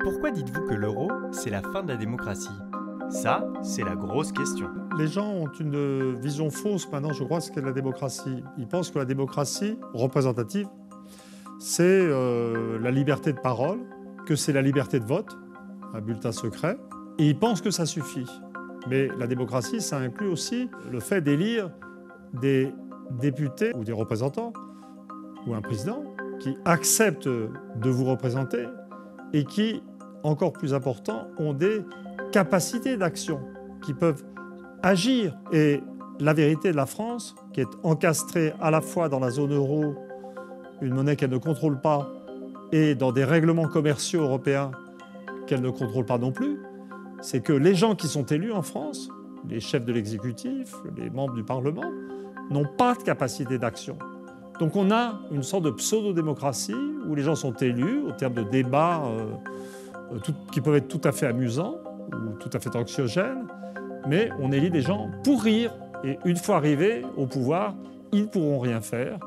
Pourquoi dites-vous que l'euro, c'est la fin de la démocratie? Ça, c'est la grosse question. Les gens ont une vision fausse maintenant, je crois, ce qu'est la démocratie. Ils pensent que la démocratie représentative, c'est euh, la liberté de parole, que c'est la liberté de vote, un bulletin secret, et ils pensent que ça suffit. Mais la démocratie, ça inclut aussi le fait d'élire des députés ou des représentants ou un président qui acceptent de vous représenter et qui, encore plus important, ont des capacités d'action, qui peuvent agir. Et la vérité de la France, qui est encastrée à la fois dans la zone euro, une monnaie qu'elle ne contrôle pas, et dans des règlements commerciaux européens qu'elle ne contrôle pas non plus, c'est que les gens qui sont élus en France, les chefs de l'exécutif, les membres du Parlement, n'ont pas de capacité d'action. Donc on a une sorte de pseudo-démocratie où les gens sont élus au terme de débats euh, euh, qui peuvent être tout à fait amusants ou tout à fait anxiogènes, mais on élit des gens pour rire. Et une fois arrivés au pouvoir, ils ne pourront rien faire.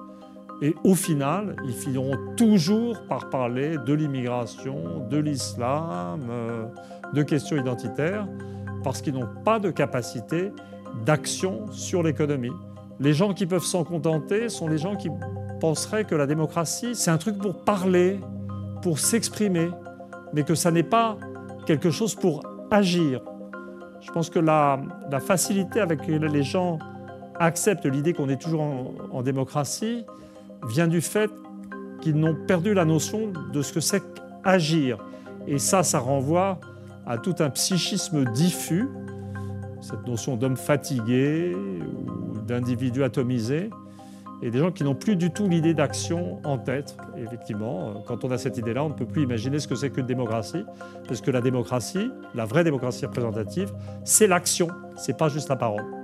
Et au final, ils finiront toujours par parler de l'immigration, de l'islam, euh, de questions identitaires, parce qu'ils n'ont pas de capacité d'action sur l'économie. Les gens qui peuvent s'en contenter sont les gens qui penseraient que la démocratie, c'est un truc pour parler, pour s'exprimer, mais que ça n'est pas quelque chose pour agir. Je pense que la, facilité avec laquelle les gens acceptent l'idée qu'on est toujours en, démocratie vient du fait qu'ils n'ont perdu la notion de ce que c'est qu'agir. Et ça, ça renvoie à tout un psychisme diffus, cette notion d'homme fatigué d'individus atomisés et des gens qui n'ont plus du tout l'idée d'action en tête. effectivement, euh, quand on a cette idée-là, on ne peut plus imaginer ce que c'est qu'une démocratie, parce que la démocratie, la vraie démocratie représentative, c'est l'action, c'est pas juste la parole.